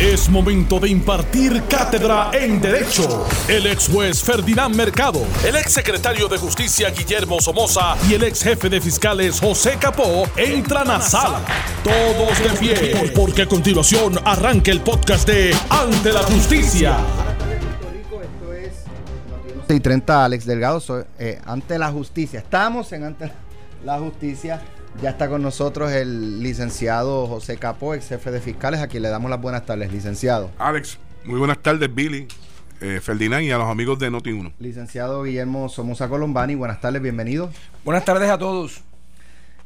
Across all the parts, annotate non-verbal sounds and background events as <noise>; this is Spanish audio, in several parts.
Es momento de impartir cátedra en Derecho. El ex juez Ferdinand Mercado, el ex secretario de Justicia Guillermo Somoza y el ex jefe de fiscales José Capó entran a sala. Todos de pie, porque a continuación arranca el podcast de Ante la Justicia. y 30 Alex Delgado soy, eh, ante la justicia. Estamos en ante la justicia. Ya está con nosotros el licenciado José Capó, ex jefe de fiscales, a quien le damos las buenas tardes, licenciado. Alex, muy buenas tardes, Billy, eh, Ferdinand y a los amigos de Noti1. Licenciado Guillermo Somoza Colombani, buenas tardes, bienvenido. Buenas tardes a todos.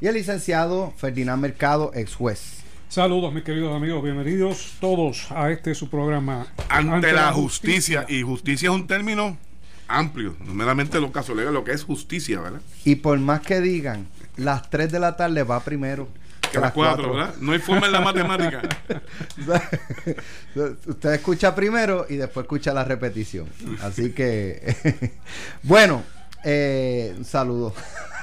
Y el licenciado Ferdinand Mercado, ex juez. Saludos, mis queridos amigos, bienvenidos todos a este su programa. Ante, la, justicia. Y justicia es un término amplio, no meramente lo caso legal, lo que es justicia, ¿verdad? Y por más que digan, las 3 de la tarde va primero. Que las 4, ¿verdad? No hay forma en la matemática. <laughs> Usted escucha primero y después escucha la repetición. Así que, <laughs> bueno, eh, un saludo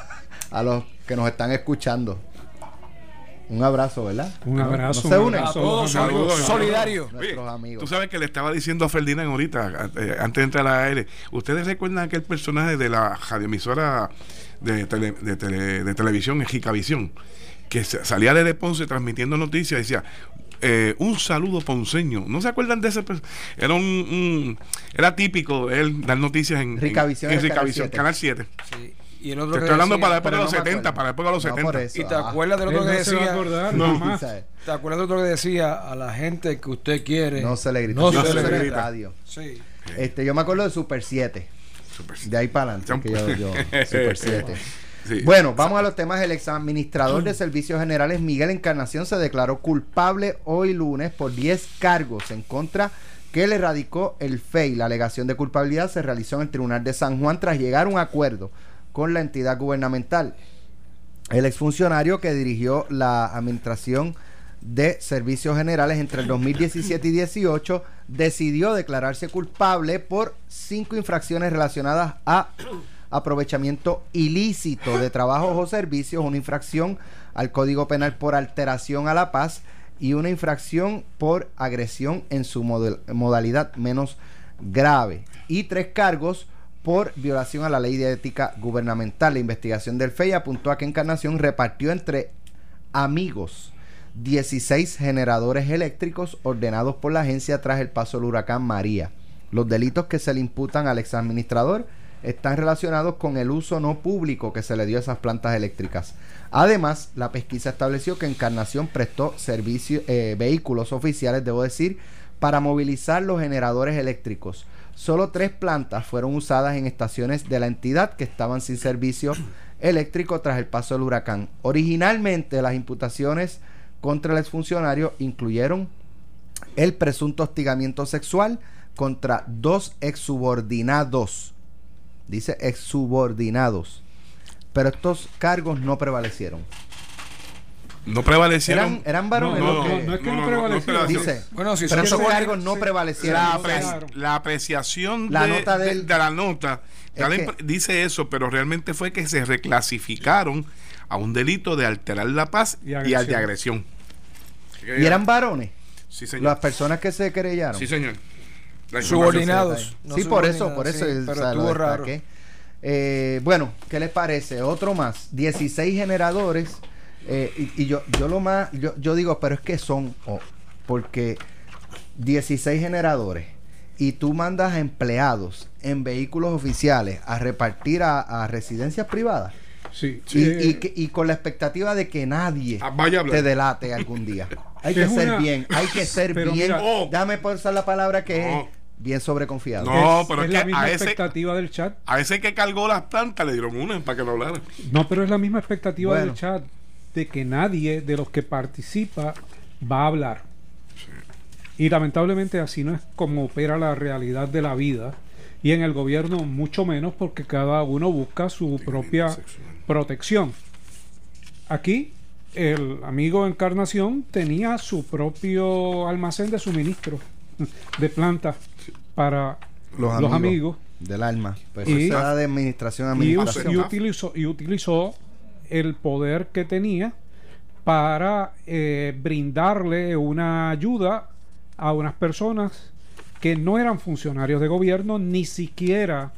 <laughs> a los que nos están escuchando. Un abrazo, ¿verdad? Un abrazo. ¿No se un unen? abrazo, Todos un abrazo. saludos, solidario. Nuestros amigos. Tú sabes que le estaba diciendo a Ferdinand ahorita, eh, antes de entrar al aire, ¿ustedes recuerdan aquel personaje de la radioemisora de, tele- de, tele- de televisión, Gicavisión, que sa- salía de Ponce transmitiendo noticias y decía, eh, un saludo ponceño. ¿No se acuerdan de ese? Era un, un- era típico él dar noticias en, en- Ricavisión en es Canal Ricavisión, 7. Canal 7. Sí. Y el otro Te estoy hablando decía- para la época pero de los no me 70, acuerdo. para la época de los No, 70. por eso. ¿Y te Ah. acuerdas del otro que se decía? acordar, No. ¿Te acuerdas del otro que decía a la gente que usted quiere? No se le grita. No No se, se le le grita. radio. Sí. Este, yo me acuerdo de Super 7. Super- De ahí para adelante. que yo, yo- <laughs> Super 7. Sí. Bueno, vamos a los temas. El exadministrador de Servicios Generales Miguel Encarnación se declaró culpable hoy lunes por 10 cargos en contra que le radicó el FEI. La alegación de culpabilidad se realizó en el Tribunal de San Juan tras llegar a un acuerdo con la entidad gubernamental. El exfuncionario que dirigió la administración de servicios generales entre el 2017 y 18 decidió declararse culpable por cinco infracciones relacionadas a aprovechamiento ilícito de trabajos o servicios, una infracción al Código Penal por alteración a la paz y una infracción por agresión en su modalidad menos grave y tres cargos por violación a la ley de ética gubernamental. La investigación del FEI apuntó a que Encarnación repartió entre amigos 16 generadores eléctricos ordenados por la agencia tras el paso del huracán María. Los delitos que se le imputan al exadministrador están relacionados con el uso no público que se le dio a esas plantas eléctricas. Además, la pesquisa estableció que Encarnación prestó servicio, eh, vehículos oficiales, debo decir, para movilizar los generadores eléctricos. Solo tres plantas fueron usadas en estaciones de la entidad que estaban sin servicio eléctrico tras el paso del huracán. Originalmente las imputaciones contra el exfuncionario incluyeron el presunto hostigamiento sexual contra dos exsubordinados. Dice exsubordinados. Pero estos cargos no prevalecieron. No prevalecieron. Eran, eran varones No, no, no es que no prevalecieron. Dice, Bueno, si pero son esos cargos no sí. prevalecieron. la, apre- apreciación La de, nota de- del- de la nota Es que- dice eso, pero realmente fue que se reclasificaron a un delito de alterar la paz Y y, al de agresión. Y eran varones. Sí, señor. Las personas que se querellaron. Sí, señor. Subordinados. no sí, por eso, por eso. sí, o pero estuvo raro. Eh, bueno, ¿qué les parece? Otro más. 16 generadores. Eh, y, y yo, yo lo más, yo, yo digo, pero es que son, oh, porque 16 generadores y tú mandas a empleados en vehículos oficiales a repartir a, a residencias privadas Sí. y, Eh, y con la expectativa de que nadie Ah, vaya te delate algún día. <laughs> Hay que ser una- bien, hay que ser Pero bien. mira- Oh. Déjame por usar la palabra que No. es bien sobreconfiado. No, es, pero es es la que misma a ese- expectativa del chat. A ese que cargó las plantas le dieron una para que no hablara. No, pero es la misma expectativa Bueno. del chat de que nadie de los que participa va a hablar. Y lamentablemente así no es como opera la realidad de la vida. Y en el gobierno mucho menos porque cada uno busca su propia protección. Aquí el amigo Encarnación tenía su propio almacén de suministro de plantas para Los los, amigos. Del alma. Pues Y- de administración administración. y utilizó, y utilizó el poder que tenía para eh, brindarle una ayuda a unas personas que no eran funcionarios de gobierno, ni siquiera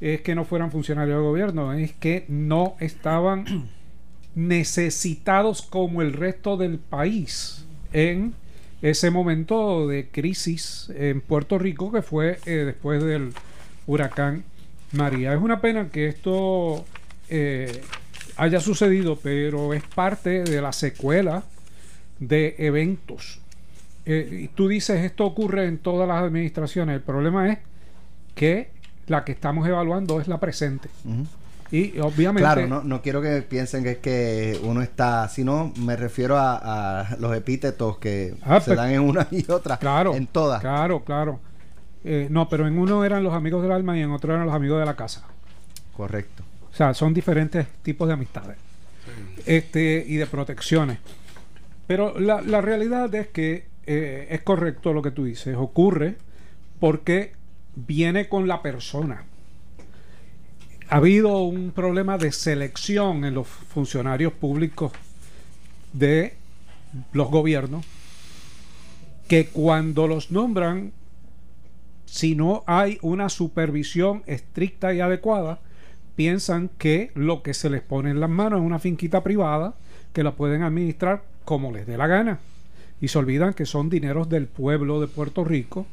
es que no fueran funcionarios de gobierno, es que no estaban <clears throat> necesitados como el resto del país en ese momento de crisis en Puerto Rico que fue eh, después del huracán María. Es una pena que esto eh, haya sucedido, pero es parte de la secuela de eventos. Eh, y tú dices, esto ocurre en todas las administraciones. El problema es que la que estamos evaluando es la presente. Y obviamente. Claro, no, no quiero que piensen que es que uno está. Si no, me refiero a, los epítetos que Ah, se pues, dan en una y otra. Claro. En todas. Claro, claro. Eh, no, pero en uno eran los amigos del alma y en otro eran los amigos de la casa. Correcto. O sea, son diferentes tipos de amistades. Este, y de protecciones. Pero la, la realidad es que eh, es correcto lo que tú dices. Ocurre porque viene con la persona. Ha habido un problema de selección en los funcionarios públicos de los gobiernos que cuando los nombran, si no hay una supervisión estricta y adecuada, piensan que lo que se les pone en las manos es una finquita privada que la pueden administrar como les dé la gana. Y se olvidan que son dineros del pueblo de Puerto Rico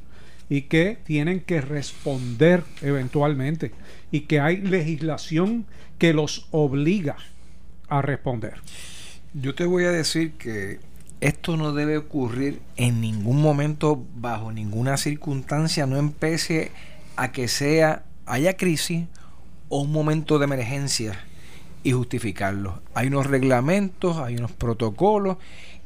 y que tienen que responder eventualmente y que hay legislación que los obliga a responder. Yo te voy a decir que esto no debe ocurrir en ningún momento, bajo ninguna circunstancia, no empece a que sea, haya crisis o un momento de emergencia y justificarlo. Hay unos reglamentos, hay unos protocolos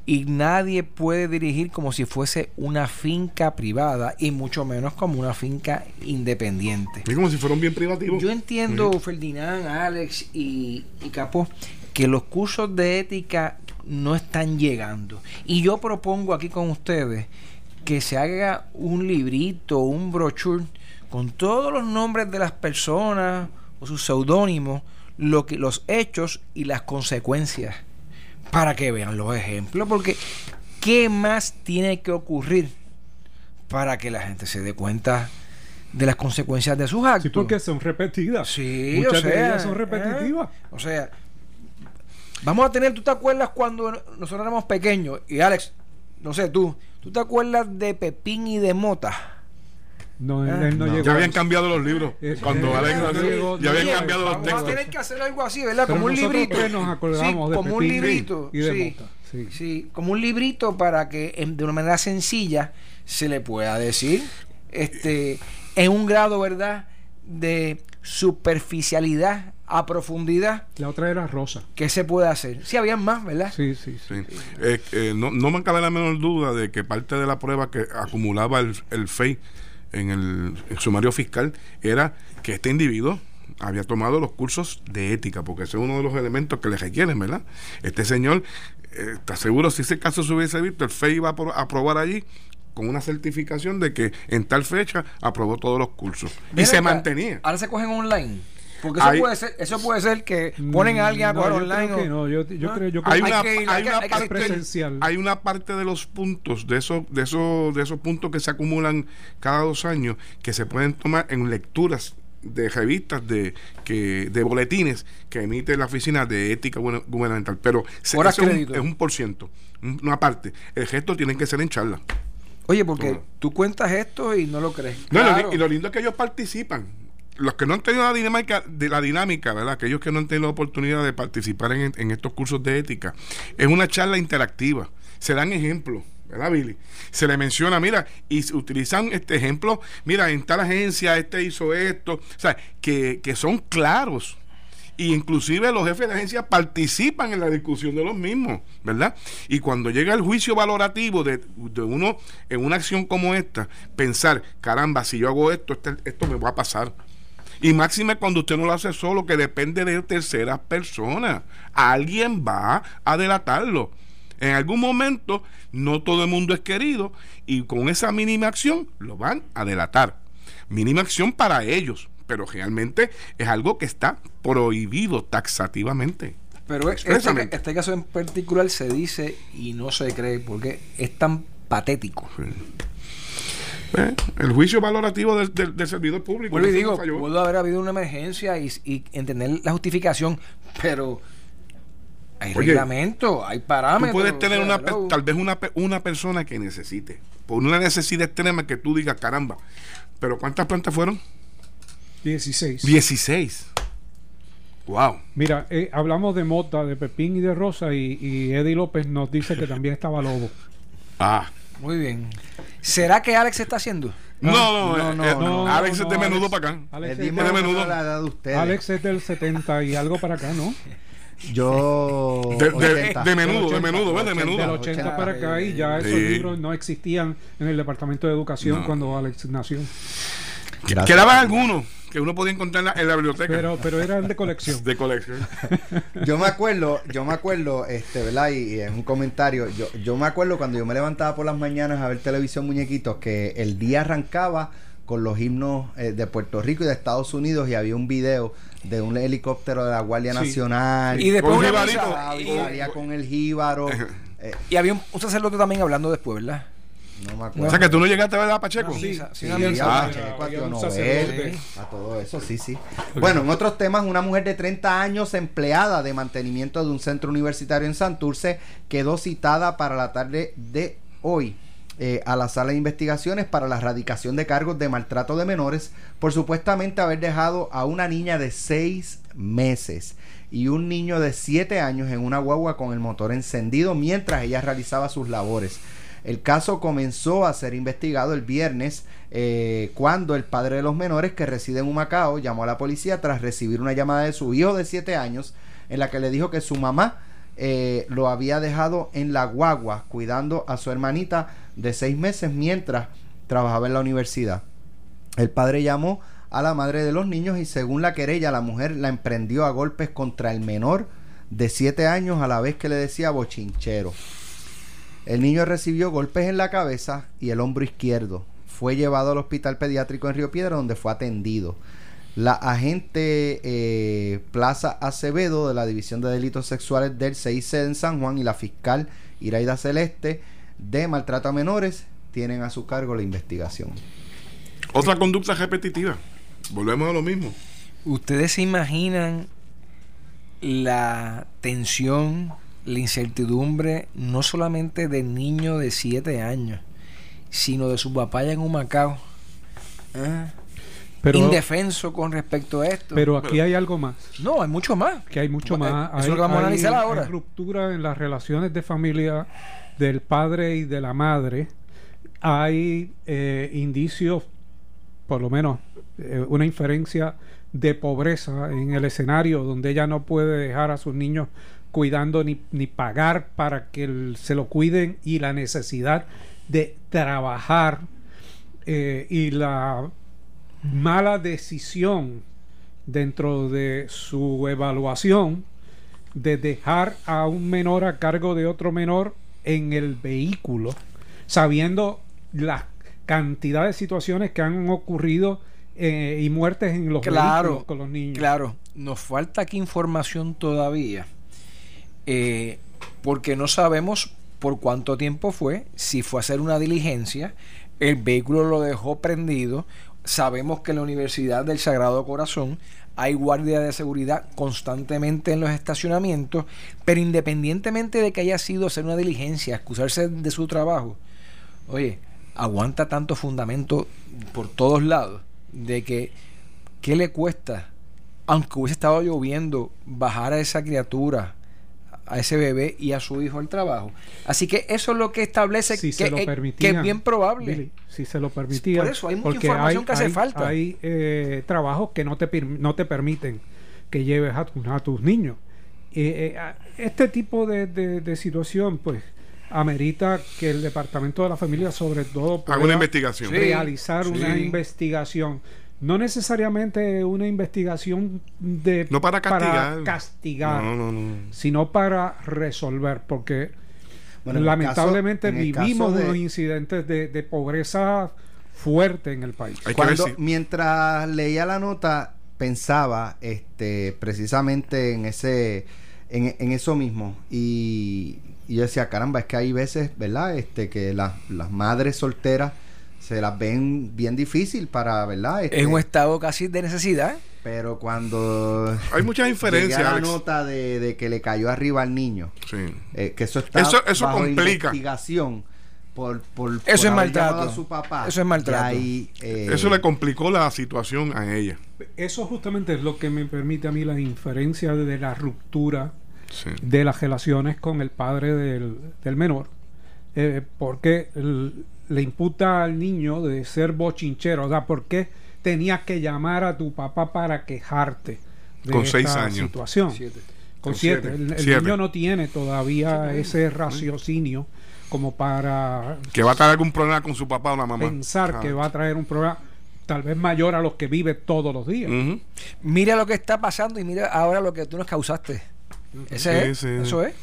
y nadie puede dirigir como si fuese una finca privada y mucho menos como una finca independiente. Es como si fuera un bien privativo. Yo entiendo, Ferdinand, Alex y, y Capó, que los cursos de ética no están llegando. Y yo propongo aquí con ustedes que se haga un librito, un brochure con todos los nombres de las personas o sus seudónimos, lo que, los hechos y las consecuencias, para que vean los ejemplos, porque ¿qué más tiene que ocurrir para que la gente se dé cuenta de las consecuencias de sus actos? Sí, porque son repetidas. Sí, Muchas o de ellas son ¿eh? repetitivas. O sea, vamos a tener, ¿tú te acuerdas cuando nosotros éramos pequeños? Y Alex, no sé tú, ¿tú te acuerdas de Pepín y de Mota? No, él, Ah, él no no. llegó Ya habían eso. cambiamos los libros. Es- Cuando eh, Alex nació, llegó- ya habían cambiado los Vamos a textos. tener que hacer algo así, ¿verdad? Pero como un librito. tres nos acordamos sí, de como un librito. y de sí, Mota, sí. sí, como un librito para que en- de una manera sencilla se le pueda decir, este, en un grado, ¿verdad? De superficialidad a profundidad, La otra era Rosa. ¿qué se puede hacer? Si habían más, ¿verdad? Sí, sí, sí. Sí. Eh, eh, no, no me cabe la menor duda de que parte de la prueba que acumulaba el, el FEI en el, sumario fiscal era que este individuo había tomado los cursos de ética, porque ese es uno de los elementos que le requieren, ¿verdad? Este señor, eh, está seguro, si ese caso se hubiese visto, el FEI iba a apro- aprobar allí con una certificación de que en tal fecha aprobó todos los cursos. Y se mantenía. Ahora se cogen online. Porque eso puede ser, eso puede ser que ponen a alguien a No, yo online. creo que o- no, yo, yo ¿Ah? creo, yo creo hay que- una, que ir, hay una parte presencial. hay una parte de los puntos de esos de esos de esos puntos que se acumulan cada dos años que se pueden tomar en lecturas de revistas de que de boletines que emite la oficina de ética Guber- gubernamental pero se- es un, crédito. es un por ciento un- una parte el resto tienen que ser en charla Oye, porque tú cuentas esto y no lo crees. no, Claro. y lo lindo es que ellos participan. Los que no han tenido la dinámica, de la dinámica, ¿verdad? Aquellos que no han tenido la oportunidad de participar en, estos cursos de ética, es una charla interactiva. Se dan ejemplos, ¿verdad, Billy? Se le menciona, mira, y se utilizan este ejemplo, mira, en tal agencia este hizo esto, o sea, que, que son claros. Y inclusive los jefes de agencia participan en la discusión de los mismos, ¿verdad? Y cuando llega el juicio valorativo de, de uno en una acción como esta, pensar, caramba, si yo hago esto, este- esto me va a pasar. Y máxime cuando usted no lo hace solo, que depende de terceras personas. Alguien va a delatarlo. En algún momento, no todo el mundo es querido y con esa mínima acción lo van a delatar. Mínima acción para ellos, pero realmente es algo que está prohibido taxativamente. Pero este, Expresamente. este caso en particular se dice y no se cree porque es tan patético. Eh, el juicio valorativo del, del- del servidor público. Vuelvo y digo, pudo haber habido una emergencia y, y entender la justificación, pero hay Oye, reglamento, hay Tú parámetros. puedes tener o sea, una, hello. tal vez una, pe- una persona que necesite, por una necesidad extrema que tú digas, caramba, pero ¿cuántas plantas fueron? 16. 16. Wow. Mira, eh, hablamos de Mota, de Pepín y de Rosa y, y Eddie López nos dice que también estaba Lobo. Ah. Muy bien. ¿Será que Alex está haciendo? No, no, no, eh, no, eh, no, Alex no, es de Alex. menudo para acá. Alex, Es de menudo. la edad de ustedes. Alex es del 70 y algo para acá, ¿no? Yo. De, de- 80. de menudo, de 80, menudo, ¿ves? De Del menudo. 80 para acá y ya esos Sí. libros no existían en el Departamento de Educación No. cuando Alex nació. Gracias. Quedaban algunos que uno podía encontrar en la, en la biblioteca. Pero, pero eran de colección. <laughs> de colección. Yo me acuerdo, yo me acuerdo, este, ¿verdad? Y, y es un comentario. Yo, yo me acuerdo cuando yo me levantaba por las mañanas a ver televisión muñequitos, que el día arrancaba con los himnos eh, de Puerto Rico y de Estados Unidos y había un video de un helicóptero de la Guardia Sí. Nacional. Y después Con una misa, y con el jíbaro. eh, y había un, un sacerdote también hablando después, ¿verdad? No me O acuerdo. sea que tú no llegaste a ver a Pacheco. No, Sí, Sí, sí, a. Ah. A todo eso, sí, sí. Bueno, en otros temas, una mujer de 30 años, empleada de mantenimiento de un centro universitario en Santurce, quedó citada para la tarde de hoy eh, a la sala de investigaciones para la erradicación de cargos de maltrato de menores por supuestamente haber dejado a una niña de 6 meses y un niño de 7 años en una guagua con el motor encendido mientras ella realizaba sus labores. El caso comenzó a ser investigado el viernes eh, cuando el padre de los menores que reside en Humacao llamó a la policía tras recibir una llamada de su hijo de 7 años en la que le dijo que su mamá eh, lo había dejado en la guagua cuidando a su hermanita de 6 meses mientras trabajaba en la universidad. El padre llamó a la madre de los niños y según la querella la mujer la emprendió a golpes contra el menor de 7 años a la vez que le decía bochinchero. El niño recibió golpes en la cabeza y el hombro izquierdo. Fue llevado al hospital pediátrico en Río Piedra donde fue atendido. La agente eh, Plaza Acevedo de la División de Delitos Sexuales del CIC en San Juan y la fiscal Iraida Celeste de Maltrato a Menores tienen a su cargo la investigación. Otra conducta repetitiva. Volvemos a lo mismo. ¿Ustedes se imaginan la tensión, la incertidumbre, no solamente del niño de 7 años, sino de su papá en Humacao? ¿Ah? Pero, Indefenso con respecto a esto. pero aquí hay algo más. no, hay mucho más. Que hay mucho Bueno, más. Eso Hay- lo que vamos a hay- analizar ahora. hay ruptura en las relaciones de familia del padre y de la madre. Hay eh, indicios, por lo menos eh, una inferencia de pobreza en el escenario donde ella no puede dejar a sus niños cuidando ni, ni pagar para que el- se lo cuiden y la necesidad de trabajar eh, y la mala decisión dentro de su evaluación de dejar a un menor a cargo de otro menor en el vehículo, sabiendo la cantidad de situaciones que han ocurrido eh, y muertes en los Claro, vehículos con los niños. Claro, nos falta aquí información todavía, eh, porque no sabemos por cuánto tiempo fue, si fue a hacer una diligencia, el vehículo lo dejó prendido, sabemos que en la Universidad del Sagrado Corazón hay guardia de seguridad constantemente en los estacionamientos, pero independientemente de que haya sido hacer una diligencia, excusarse de su trabajo, oye, aguanta tanto fundamento por todos lados de que ¿qué le cuesta, aunque hubiese estado lloviendo, bajar a esa criatura, a ese bebé y a su hijo al trabajo? Así que eso es lo que establece si que, se lo es- que permitían, es bien probable. Billy, si se lo permitía Por eso hay mucha información que hace falta. hay eh, trabajos que no te no te permiten que lleves a, tu- a tus niños Eh, eh, este tipo de, de- de situación pues amerita que el departamento de la familia sobre todo Haga una pueda investigación. Sí. realizar una sí. investigación no necesariamente una investigación de No para castigar. castigar, No, no, no. sino para resolver porque Bueno, lamentablemente caso- vivimos de- unos incidentes de, de pobreza fuerte en el país. Cuando, mientras leía la nota, pensaba este, precisamente en ese en, en eso mismo. Y y yo decía, caramba, es que hay veces, ¿verdad? Este, que las, las madres solteras se las ven bien difícil para, ¿verdad? Este, Es un estado casi de necesidad. pero cuando Hay muchas inferencias, la Alex. nota de, de que le cayó arriba al niño, Sí. eh, que eso está Eso- eso bajo complica. investigación por, por, Eso por es maltrato. llamado a su papá. Eso es maltrato. Ahí, eh, Eso le complicó la situación a ella. Eso justamente es lo que me permite a mí la inferencia de la ruptura Sí. de las relaciones con el padre del, del menor, eh, porque el- le imputa al niño de ser bochinchero, o sea, ¿por qué tenías que llamar a tu papá para quejarte de Con esta seis años. situación? Siete. Con Con siete. siete. El, el Siete. niño no tiene todavía ese raciocinio como para Que va a tener algún problema con su papá o la mamá. pensar Ah. que va a traer un problema tal vez mayor a los que vive todos los días. Mira lo que está pasando y mira ahora lo que tú nos causaste. Ese Sí, es. sí. Eso es.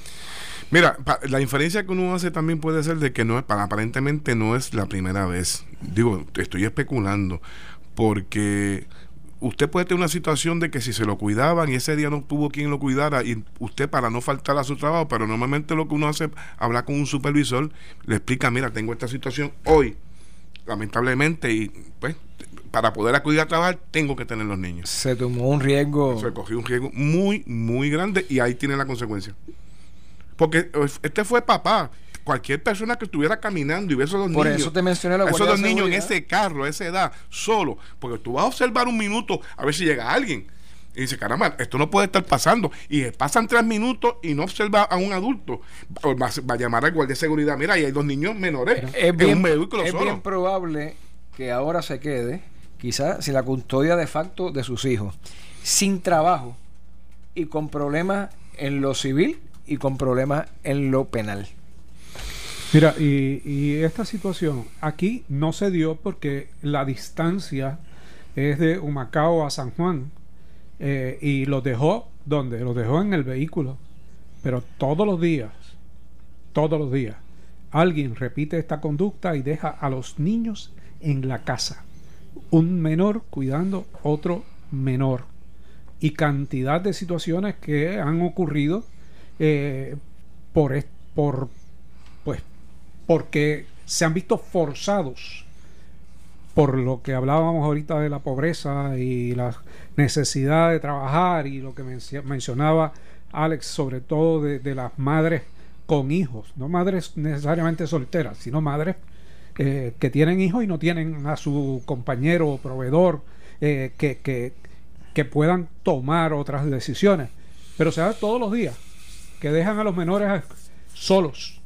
Mira, pa- la inferencia que uno hace también puede ser de que no es, para- aparentemente no es la primera vez. Digo, estoy especulando, porque usted puede tener una situación de que si se lo cuidaban y ese día no tuvo quien lo cuidara y usted para no faltar a su trabajo, pero normalmente lo que uno hace es hablar con un supervisor, le explica, mira, tengo esta situación hoy, lamentablemente, y pues para poder acudir a trabajar tengo que tener los niños. Se tomó un riesgo. Se cogió un riesgo muy, muy grande y ahí tiene la consecuencia. Porque eh, este fue papá. Cualquier persona que estuviera caminando y ve esos dos Por niños. eso te mencioné la esos dos niños en ese carro, a esa edad, solo. Porque tú vas a observar un minuto a ver si llega alguien. Y dice, caramba, esto no puede estar pasando. Y pasan tres minutos y no observa a un adulto. O Va, va a llamar al guardia de seguridad. Mira, ahí hay dos niños menores Es en bien, un vehículo es solo. bien probable que ahora se quede, quizás sin la custodia de facto de sus hijos, sin trabajo y con problemas en lo civil y con problemas en lo penal. Mira, y, esta situación aquí no se dio porque la distancia es de Humacao a San Juan eh, y los dejó donde los dejó en el vehículo. Pero todos los días todos los días alguien repite esta conducta y deja a los niños en la casa. Un menor cuidando otro menor. Y cantidad de situaciones que han ocurrido eh, por, por pues porque se han visto forzados por lo que hablábamos ahorita de la pobreza y la necesidad de trabajar y lo que menci- mencionaba Alex sobre todo de, las madres con hijos, no madres necesariamente solteras, sino madres eh, que tienen hijos y no tienen a su compañero o proveedor eh, que, que, que puedan tomar otras decisiones. Pero se da todos los días que dejan a los menores solos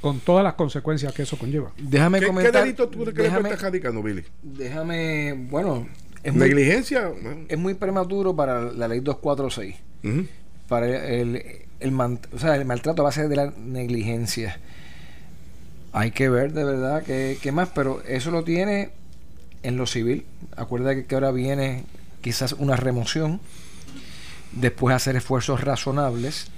con todas las consecuencias que eso conlleva. Déjame ¿Qué, qué comentar. delito tú crees que le déjame, estás radicando, Billy? déjame, bueno, es muy, Negligencia. Bueno, es muy prematuro para la ley 246. ujú. para el, el, man- o sea, el maltrato a base de la negligencia. Hay que ver de verdad qué, qué más, pero eso lo tiene en lo civil. Acuérdate que ahora viene quizás una remoción, después hacer esfuerzos razonables,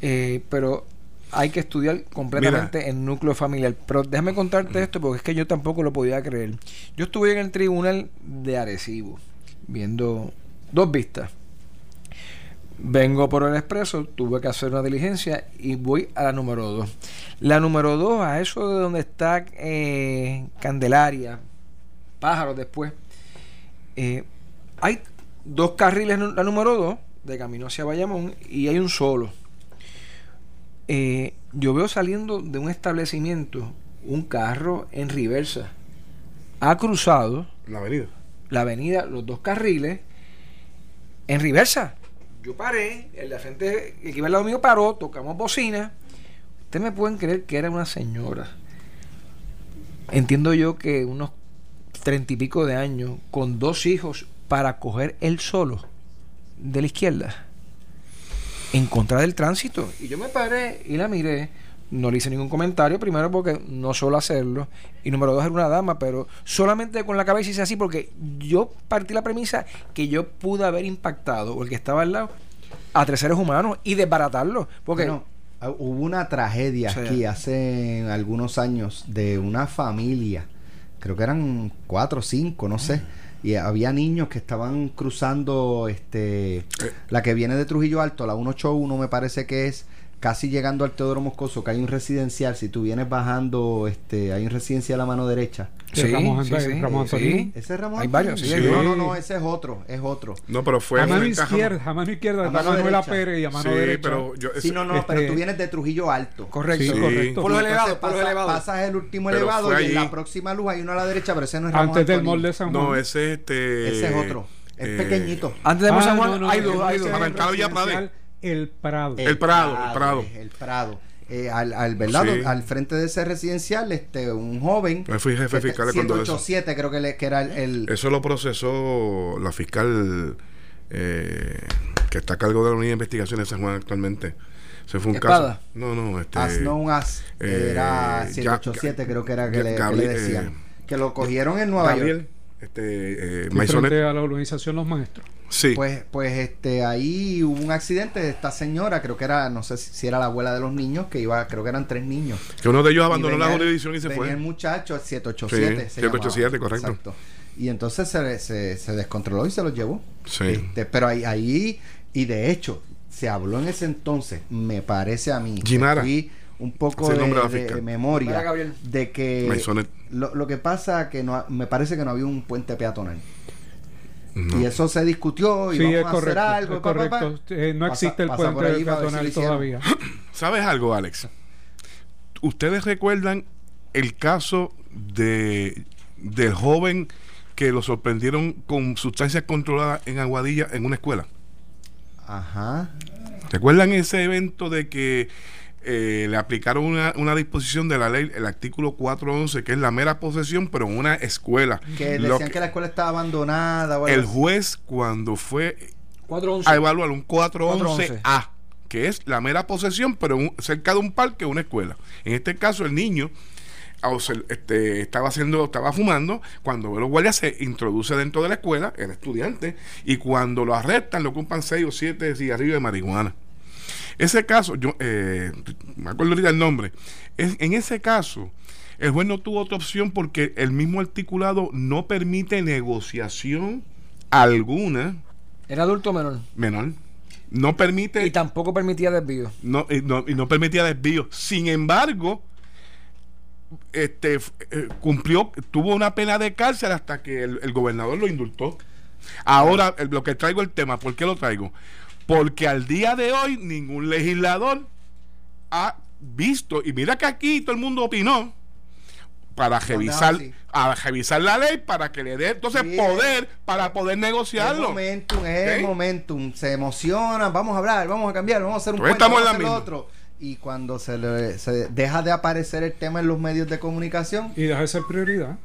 eh, pero hay que estudiar completamente el núcleo familiar. Pero déjame contarte esto porque es que yo tampoco lo podía creer. Yo estuve en el tribunal de Arecibo viendo dos vistas. Vengo por el expreso, tuve que hacer una diligencia y voy a la número 2. La número 2, a eso de donde está eh, Candelaria, Pájaros después, eh, hay dos carriles la número 2, de camino hacia Bayamón, y hay un solo. Eh, yo veo saliendo de un establecimiento un carro en reversa. Ha cruzado la avenida. la avenida, los dos carriles, en reversa. Yo paré, el de frente, el que iba al lado mío paró, tocamos bocina. Ustedes me pueden creer que era una señora. Entiendo yo que unos treinta y pico de años, con dos hijos, para coger él solo de la izquierda, en contra del tránsito. Y yo me paré y la miré. No le hice ningún comentario, primero porque no suelo hacerlo, y número dos era una dama, pero solamente con la cabeza hice así porque yo partí la premisa que yo pude haber impactado, o el que estaba al lado, a tres seres humanos y desbaratarlo. Porque Bueno, hubo una tragedia aquí hace algunos años de una familia, creo que eran cuatro o cinco, no sé, y había niños que estaban cruzando este la que viene de Trujillo Alto, la 181 me parece que es, casi llegando al Teodoro Moscoso, que hay un residencial, si tú vienes bajando, este, hay un residencial a mano derecha. Sí, Ramón, Ramón Antonio. ¿Ese es Ramón Hay varios, sí, No, no, no, ese es otro, es otro. No, pero fue a mano izquierda, a mano izquierda A mano Manuela derecha. Pérez y a mano Sí, derecha. pero yo, Sí, no, no, Este- pero tú vienes de Trujillo Alto. Correcto. Sí, Sí. correcto. Por los elevados, por los elevados. Pasas el último Pero elevado y en la próxima luz hay uno a la derecha, pero ese no es Ramón Antes del Antonio. mall de San Juan. No, ese es este. Ese es otro. Es eh, pequeñito. Antes de Ah, San Juan hay dos, hay dos. el Arrancado Villa Prade. residencial El Prado. El Prado, el Prado. El Prado. Eh, al, al, ¿verdad? Sí. al frente de ese residencial, este, un joven. Yo fui jefe este, fiscal de cuando eso. 187 creo que, le- que era el, el- Eso lo procesó la fiscal eh, que está a cargo de la unidad de investigaciones de San Juan actualmente. Se fue un Espada. caso. No, no, este. As no As, eh, era Ga- 787 creo que era que, le, que Gabriel, le decían. eh, que lo cogieron en Nueva Gabriel, York. Este, eh, frente a la organización Los Maestros. Sí. Pues, pues este, ahí hubo un accidente de esta señora, creo que era, no sé si, si era la abuela de los niños, que iba, creo que eran tres niños. que uno de ellos abandonó la jurisdicción y se venía fue. el muchacho, 787. Sí, se 787, llamaba. correcto. Exacto. Y entonces se, se, se descontroló y se los llevó. Sí. Este, pero ahí, ahí, y de hecho, se habló en ese entonces, me parece a mí, que Ginara. fui un poco de, memoria de que lo, lo que pasa que no me parece que no había un puente peatonal. No. Y eso se discutió y Sí, vamos es a correcto. hacer algo. es pa, pa, pa. correcto. Eh, no Pasa- existe el puente si peatonal todavía. <clears throat> ¿Sabes algo, Alex? ¿Ustedes recuerdan el caso de del joven que lo sorprendieron con sustancias controladas en Aguadilla en una escuela? Ajá. ¿Recuerdan ese evento de que eh, le aplicaron una, una disposición de la ley, el artículo 411, que es la mera posesión, pero en una escuela? Que decían que, que- la escuela estaba abandonada. o algo el así. juez, cuando fue 411. a evaluar un 411. 411A, que es la mera posesión, pero un- cerca de un parque una escuela. En este caso, el niño este, estaba haciendo, estaba fumando, cuando ve los guardias se introduce dentro de la escuela, el estudiante, y cuando lo arrestan, le ocupan 6 o 7 cigarrillos de marihuana. Ese caso, yo eh, me acuerdo ahorita el nombre, es- en ese caso, el juez no tuvo otra opción porque el mismo articulado no permite negociación alguna Era adulto menor. menor. No permite Y tampoco permitía desvío. no, y no, y no permitía desvío. Sin embargo, este eh, cumplió, tuvo una pena de cárcel hasta que el, el gobernador lo indultó. Ahora, el- lo que traigo el tema, ¿por qué lo traigo? Porque al día de hoy ningún legislador ha visto, y mira que aquí todo el mundo opinó, para revisar, a revisar la ley para que le dé entonces Sí. poder para poder Es negociarlo. momentum, es ¿Ok? momentum. Se emocionan, vamos a hablar, vamos a cambiar, vamos a hacer un puente, vamos a hacer otro. Y cuando se, le- se deja de aparecer el tema en los medios de comunicación, Y deja de ser prioridad.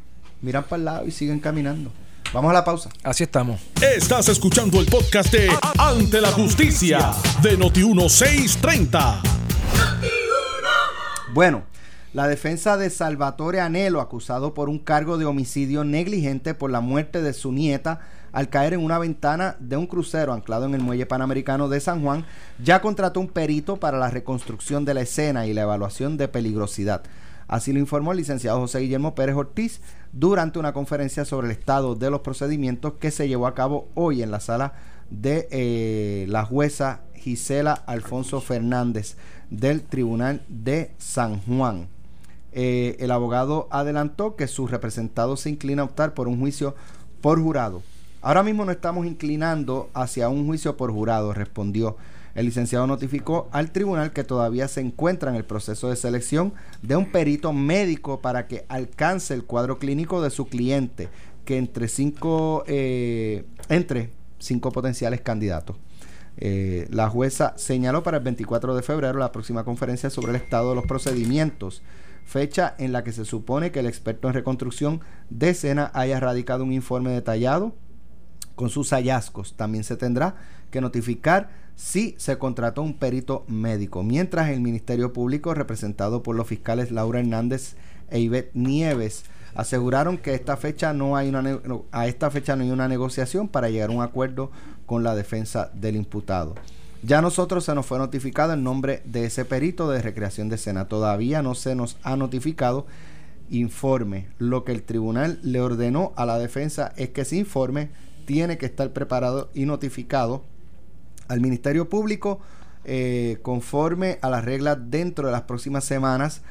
miran para el lado y siguen caminando. Vamos a la pausa. Así estamos. Estás escuchando el podcast de Ante la Justicia de Noti1630. Bueno, la defensa de Salvatore Anelo, acusado por un cargo de homicidio negligente por la muerte de su nieta al caer en una ventana de un crucero anclado en el muelle panamericano de San Juan, ya contrató un perito para la reconstrucción de la escena y la evaluación de peligrosidad. Así lo informó el licenciado José Guillermo Pérez Ortiz durante una conferencia sobre el estado de los procedimientos que se llevó a cabo hoy en la sala de eh, la jueza Gisela Alfonso Fernández del Tribunal de San Juan. Eh, el abogado adelantó que su representado se inclina a optar por un juicio por jurado. Ahora mismo no estamos inclinando hacia un juicio por jurado, respondió. El licenciado notificó al tribunal que todavía se encuentra en el proceso de selección de un perito médico para que alcance el cuadro clínico de su cliente, que entre cinco, eh, entre cinco potenciales candidatos. Eh, la jueza señaló para el 24 de febrero la próxima conferencia sobre el estado de los procedimientos, fecha en la que se supone que el experto en reconstrucción de escena haya radicado un informe detallado con sus hallazgos. También se tendrá que notificar si se contrató un perito médico, mientras el Ministerio Público, representado por los fiscales Laura Hernández e Ivette Nieves, aseguraron que esta fecha no hay una a esta fecha no hay una negociación para llegar a un acuerdo con la defensa del imputado. Ya a nosotros se nos fue notificado el nombre de ese perito de recreación de escena. Todavía no se nos ha notificado informe. Lo que el tribunal le ordenó a la defensa es que ese informe tiene que estar preparado y notificado al Ministerio Público eh, conforme a las reglas dentro de las próximas semanas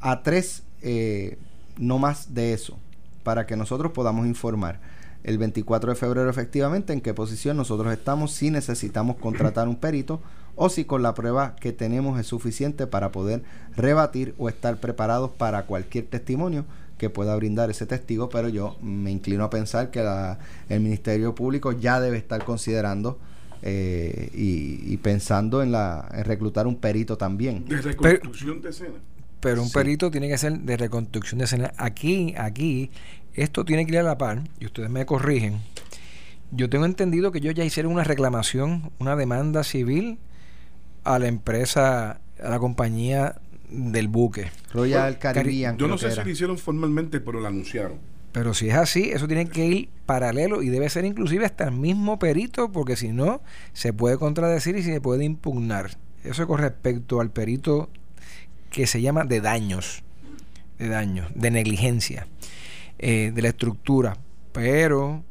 a tres, eh, no más de eso, para que nosotros podamos informar. El 24 de febrero efectivamente en qué posición nosotros estamos, si necesitamos contratar un perito o si con la prueba que tenemos es suficiente para poder rebatir o estar preparados para cualquier testimonio que pueda brindar ese testigo, pero yo me inclino a pensar que la, el Ministerio Público ya debe estar considerando eh, y, y, pensando en, la, en reclutar un perito también. De reconstrucción de escena. Pero un Sí. perito tiene que ser de reconstrucción de escena. Aquí, aquí, esto tiene que ir a la par, y ustedes me corrigen. Yo tengo entendido que ellos ya hicieron una reclamación, una demanda civil a la empresa, a la compañía del buque. Royal Caribbean. Yo no sé si lo hicieron formalmente, pero lo anunciaron. Pero si es así, eso tiene que ir paralelo y debe ser inclusive hasta el mismo perito, porque si no, se puede contradecir y se puede impugnar. Eso con respecto al perito que se llama de daños, de daños, de negligencia, eh, de la estructura. Pero,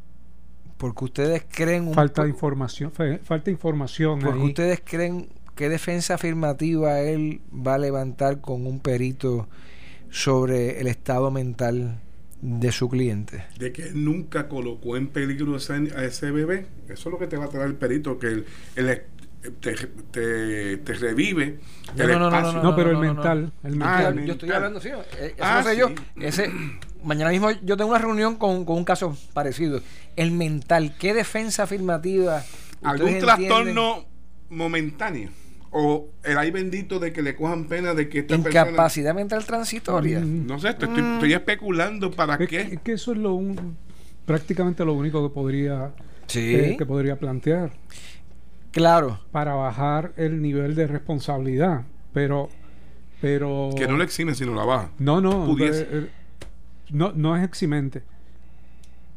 porque ustedes creen un Falta de información, falta información porque ahí. ustedes creen qué defensa afirmativa él va a levantar con un perito sobre el estado mental de su cliente. De que él nunca colocó en peligro a ese, a ese bebé. Eso es lo que te va a traer el perito, que el, el- te, te, te revive No, el no, no, no, pero el no, no, mental, el Ah, mental. el yo estoy mental. hablando, sí, eh, eso Ah, yo. Ese, mañana mismo yo tengo una reunión con, con un caso parecido. El mental, ¿qué defensa afirmativa? algún trastorno momentáneo o el ay bendito de que le cojan pena de que esta persona Incapacidad mental transitoria. Mm. no sé te estoy, estoy especulando para Es, que- qué es que eso es lo un- prácticamente lo único que podría Sí, eh, que podría plantear claro. para bajar el nivel de responsabilidad, pero pero que no le exime sino la baja no no pudiese. eh, eh, no no es eximente.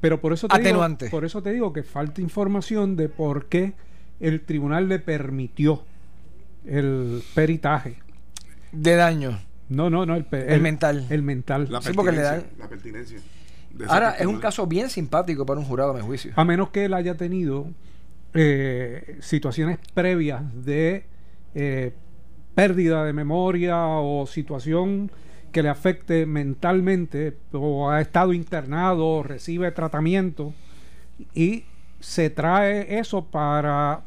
Pero por eso te Atenuante. digo, por eso te digo que falta información de por qué el tribunal le permitió el peritaje. De daño. No, no, no, el, El mental. El mental. la Sí, porque le pertinencia, dan- la pertinencia Ahora, es un caso bien simpático para un jurado, a mi juicio. A menos que él haya tenido eh, situaciones previas de eh, pérdida de memoria o situación que le afecte mentalmente o ha estado internado o recibe tratamiento y se trae eso para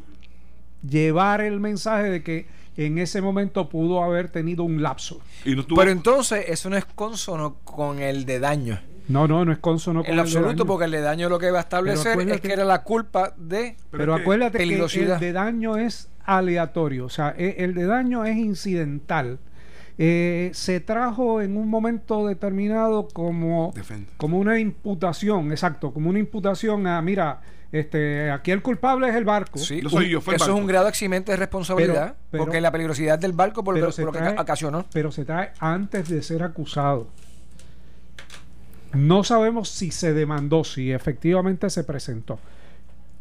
llevar el mensaje de que en ese momento pudo haber tenido un lapso. y no tuvo Pero entonces, eso no es consono con el de daño. No, no, no es consono con en el de absoluto, daño. porque el de daño lo que va a establecer es que era la culpa de. pero Pero acuérdate que el de daño es aleatorio, o sea, e- el de daño es incidental. Eh, se trajo en un momento determinado como, como una imputación, exacto, como una imputación a, mira, este, aquí el culpable es el barco, Sí, Yo soy un- yo, fue el eso es un grado eximente de responsabilidad, Pero- pero- porque la peligrosidad del barco por, lo pero que- por lo ocasionó. pero se trae antes de ser acusado. No sabemos si se demandó, si efectivamente se presentó.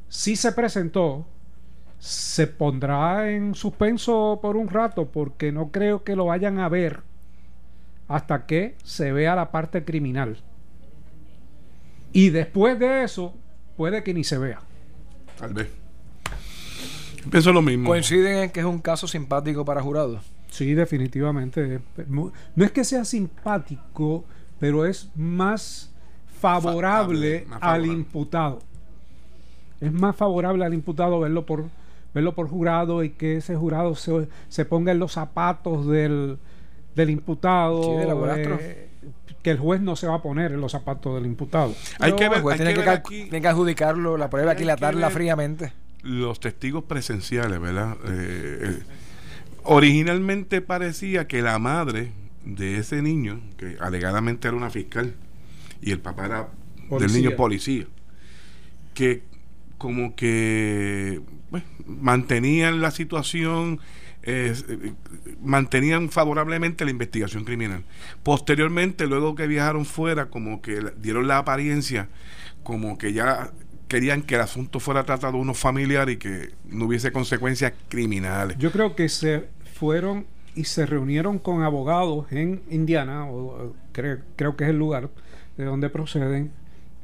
Si se presentó, se pondrá en suspenso por un rato porque no creo que lo vayan a ver hasta que se vea la parte criminal. Y después de eso, puede que ni se vea. tal vez pienso lo mismo Coinciden en que es un caso simpático para jurados. Sí, definitivamente. No es que sea simpático, pero es más favorable, más al imputado. Es más favorable al imputado verlo por verlo por jurado y que ese jurado se, se ponga en los zapatos del, del imputado. Sí, del abuelastro. eh, que el juez no se va a poner en los zapatos del imputado. hay No, que ver, el juez hay tiene, que ver aquí tiene que adjudicarlo, la prueba, aquilatarla fríamente. los testigos presenciales verdad Eh, eh, originalmente parecía que la madre de ese niño que alegadamente era una fiscal y el papá era del niño policía que como que pues, mantenían la situación, eh, mantenían favorablemente la investigación criminal. Posteriormente, luego que viajaron fuera, como que dieron la apariencia, como que ya querían que el asunto fuera tratado uno familiar y que no hubiese consecuencias criminales. Yo creo que se fueron y se reunieron con abogados en Indiana, o, creo que es el lugar de donde proceden,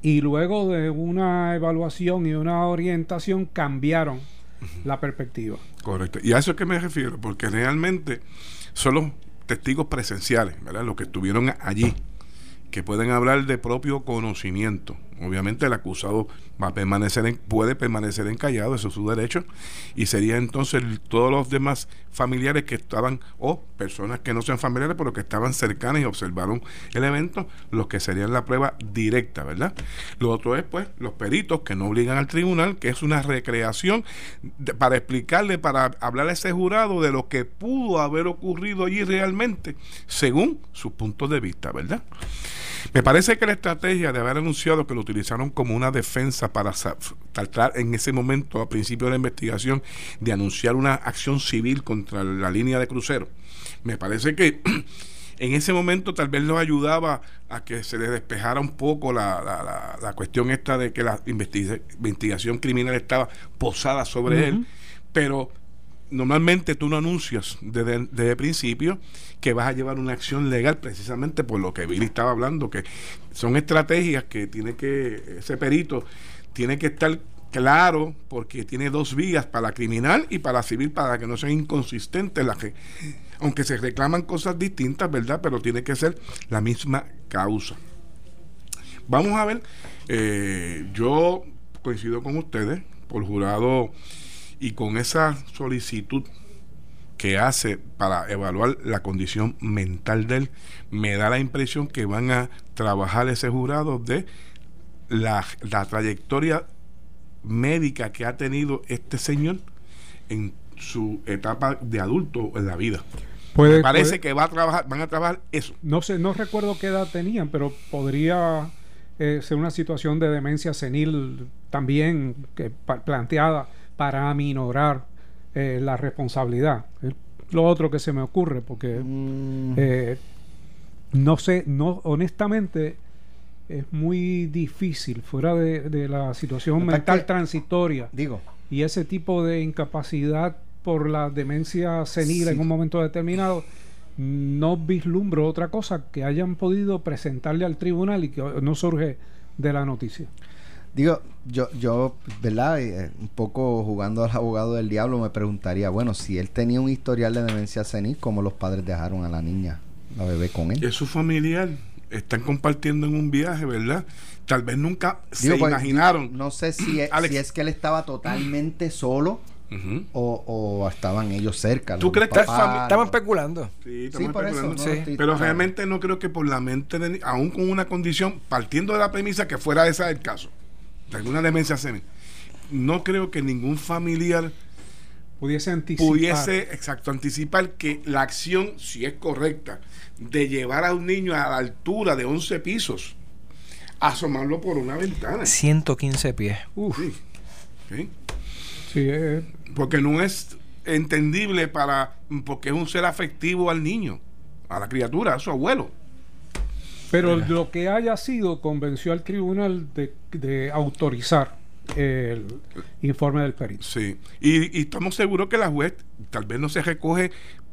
y luego de una evaluación y una orientación cambiaron la perspectiva. Correcto. Y a eso es que me refiero, porque realmente son los testigos presenciales, ¿verdad? Los que estuvieron allí, que pueden hablar de propio conocimiento. Obviamente el acusado va a permanecer en, puede permanecer encallado, eso es su derecho, y sería entonces todos los demás familiares que estaban, o personas que no sean familiares, pero que estaban cercanas y observaron el evento, los que serían la prueba directa, ¿verdad? Lo otro es, pues, los peritos que no obligan al tribunal, que es una recreación para explicarle, para hablar a ese jurado de lo que pudo haber ocurrido allí realmente, según sus puntos de vista, ¿verdad? Me parece que la estrategia de haber anunciado que lo utilizaron como una defensa para tratar en ese momento, a principio de la investigación, de anunciar una acción civil contra la línea de crucero, me parece que <clears throat> en ese momento tal vez los ayudaba a que se les despejara un poco la, la, cuestión esta de que la investigación criminal estaba posada sobre él, pero normalmente tú no anuncias desde, el principio que vas a llevar una acción legal precisamente por lo que Billy estaba hablando, que son estrategias que tiene que, ese perito tiene que estar claro porque tiene dos vías para criminal y para civil para que no sean inconsistentes las que, aunque se reclaman cosas distintas, ¿verdad? Pero tiene que ser la misma causa. Vamos a ver, eh, yo coincido con ustedes, por jurado y con esa solicitud que hace para evaluar la condición mental de él, me da la impresión que van a trabajar ese jurado de la, trayectoria médica que ha tenido este señor en su etapa de adulto en la vida. me parece que va a trabajar, van a trabajar eso. No sé, no recuerdo qué edad tenían, pero podría eh, ser una situación de demencia senil también que, planteada para aminorar eh, la responsabilidad. Es lo otro que se me ocurre, porque mm. eh, no sé, no, honestamente es muy difícil fuera de, la situación mental transitoria. Digo. Y ese tipo de incapacidad por la demencia senil en un momento determinado, no vislumbro otra cosa que hayan podido presentarle al tribunal y que no surge de la noticia. Digo, yo, yo, ¿verdad? Eh, un poco jugando al abogado del diablo, me preguntaría, bueno, si él tenía un historial de demencia senil, ¿cómo los padres dejaron a la niña, la bebé con él? Es su familiar. Están compartiendo en un viaje, ¿verdad? Tal vez nunca se pues, imaginaron. No sé si es, <clears throat> si es que él estaba totalmente solo o, estaban ellos cerca. ¿Tú crees que estaban especulando? Sí, especulando. Pero realmente no creo que por la mente, de, aún con una condición, partiendo de la premisa que fuera esa el caso, alguna demencia senil. No creo que ningún familiar pudiese anticipar. Pudiese, exacto, anticipar que la acción, si es correcta, de llevar a un niño a la altura de 11 pisos, asomarlo por una ventana. 115 pies. Uf. Sí. Eh. Porque no es entendible para, porque es un ser afectivo al niño, a la criatura, a su abuelo. Pero lo que haya sido convenció al tribunal de, autorizar el informe del perito. Sí, y, estamos seguros que la juez tal vez no se recoge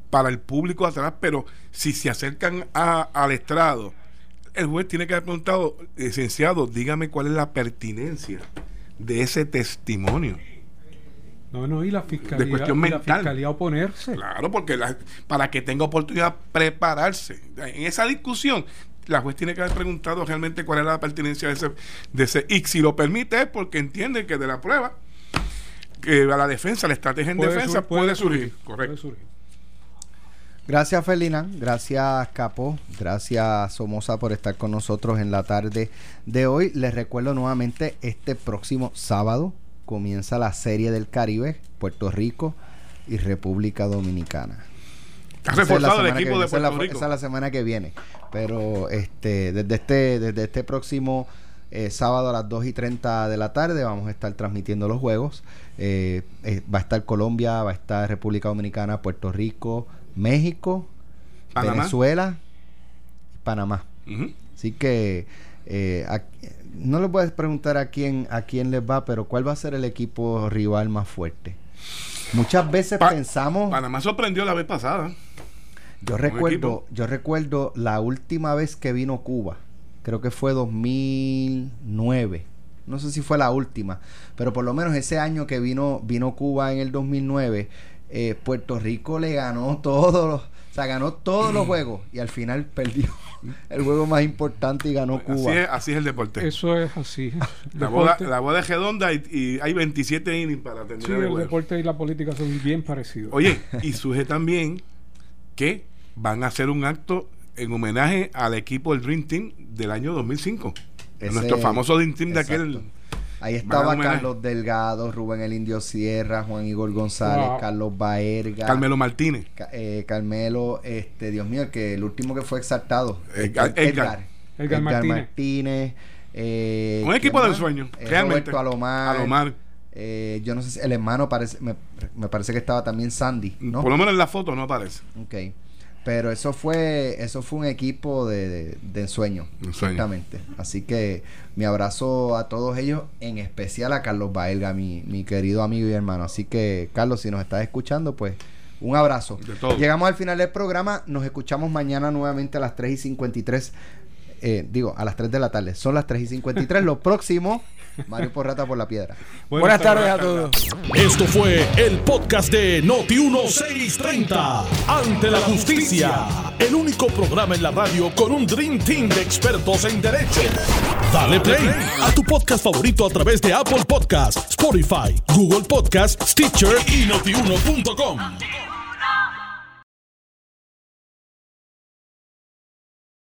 para el público atrás, pero si se acercan al estrado, el juez tiene que haber preguntado, licenciado, dígame cuál es la pertinencia de ese testimonio. No, no, y la fiscalía, de cuestión mental. la fiscalía oponerse. Claro, porque para que tenga oportunidad de prepararse. En esa discusión, la juez tiene que haber preguntado realmente cuál era la pertinencia de ese, de ese y si lo permite es porque entiende que de la prueba que a la defensa, la estrategia en defensa puede, surgir. Correcto. Gracias Felina, gracias Capo, gracias Somoza por estar con nosotros en la tarde de hoy. Les recuerdo nuevamente, este próximo sábado comienza la Serie del Caribe, Puerto Rico y República Dominicana. Ha reforzado el equipo de Puerto Rico. Esa es la semana que viene. Pero este, desde este, desde este próximo eh, sábado a las 2 y 30 de la tarde vamos a estar transmitiendo los juegos. Eh, eh, va a estar Colombia, va a estar República Dominicana, Puerto Rico, México, Venezuela y Panamá. Así que no le puedes preguntar a quién, a quién les va, pero cuál va a ser el equipo rival más fuerte. Muchas veces pensamos. Panamá sorprendió la vez pasada. Yo recuerdo, yo recuerdo la última vez que vino Cuba, creo que fue 2009. no sé si fue la última, pero por lo menos ese año que vino, vino Cuba en el 2009, eh, Puerto Rico le ganó todos los, o sea, ganó todos los <clears throat> juegos y al final perdió <laughs> el juego más importante y ganó Así Cuba. es, así es el deporte. Eso es así. <laughs> la, boda, la boda es redonda y, y hay 27 innings para terminar sí, el el deporte y la política son bien parecidos. Oye, y surge también que van a hacer un acto en homenaje al equipo del Dream Team del año 2005. Ese- nuestro famoso Dream Team de aquel. Ahí estaba. Carlos Delgado, Rubén el Indio Sierra, Juan Igor González, Wow. Carlos Baerga, Carmelo Martínez. Ca- eh, Carmelo, este, Dios mío, el que el último que fue exaltado, Edgar- Edgar, Edgar. Edgar Martínez. Martínez, eh, Un equipo ¿quién de más? ensueño, Eh, realmente. Roberto Alomar, Alomar. eh, yo no sé si el hermano parece, me, me parece que estaba también Sandy, ¿no? Por lo menos en la foto no aparece. Ok. Pero eso fue, eso fue un equipo de, de, de ensueño, Ensueño. exactamente. Así que mi abrazo a todos ellos, en especial a Carlos Baelga, mi, mi querido amigo y hermano. Así que, Carlos, si nos estás escuchando, pues un abrazo. Llegamos al final del programa, nos escuchamos mañana nuevamente a las 3 y 53. Eh, digo, a las 3 de la tarde. Son las 3 y 53. Lo próximo, Mario Porrata por la piedra. Buenas tardes a todos. Esto fue el podcast de Noti1630. Ante la justicia. El único programa en la radio con un Dream Team de expertos en derecho. Dale play a tu podcast favorito a través de Apple Podcasts, Spotify, Google Podcasts, Stitcher y notiuno.com.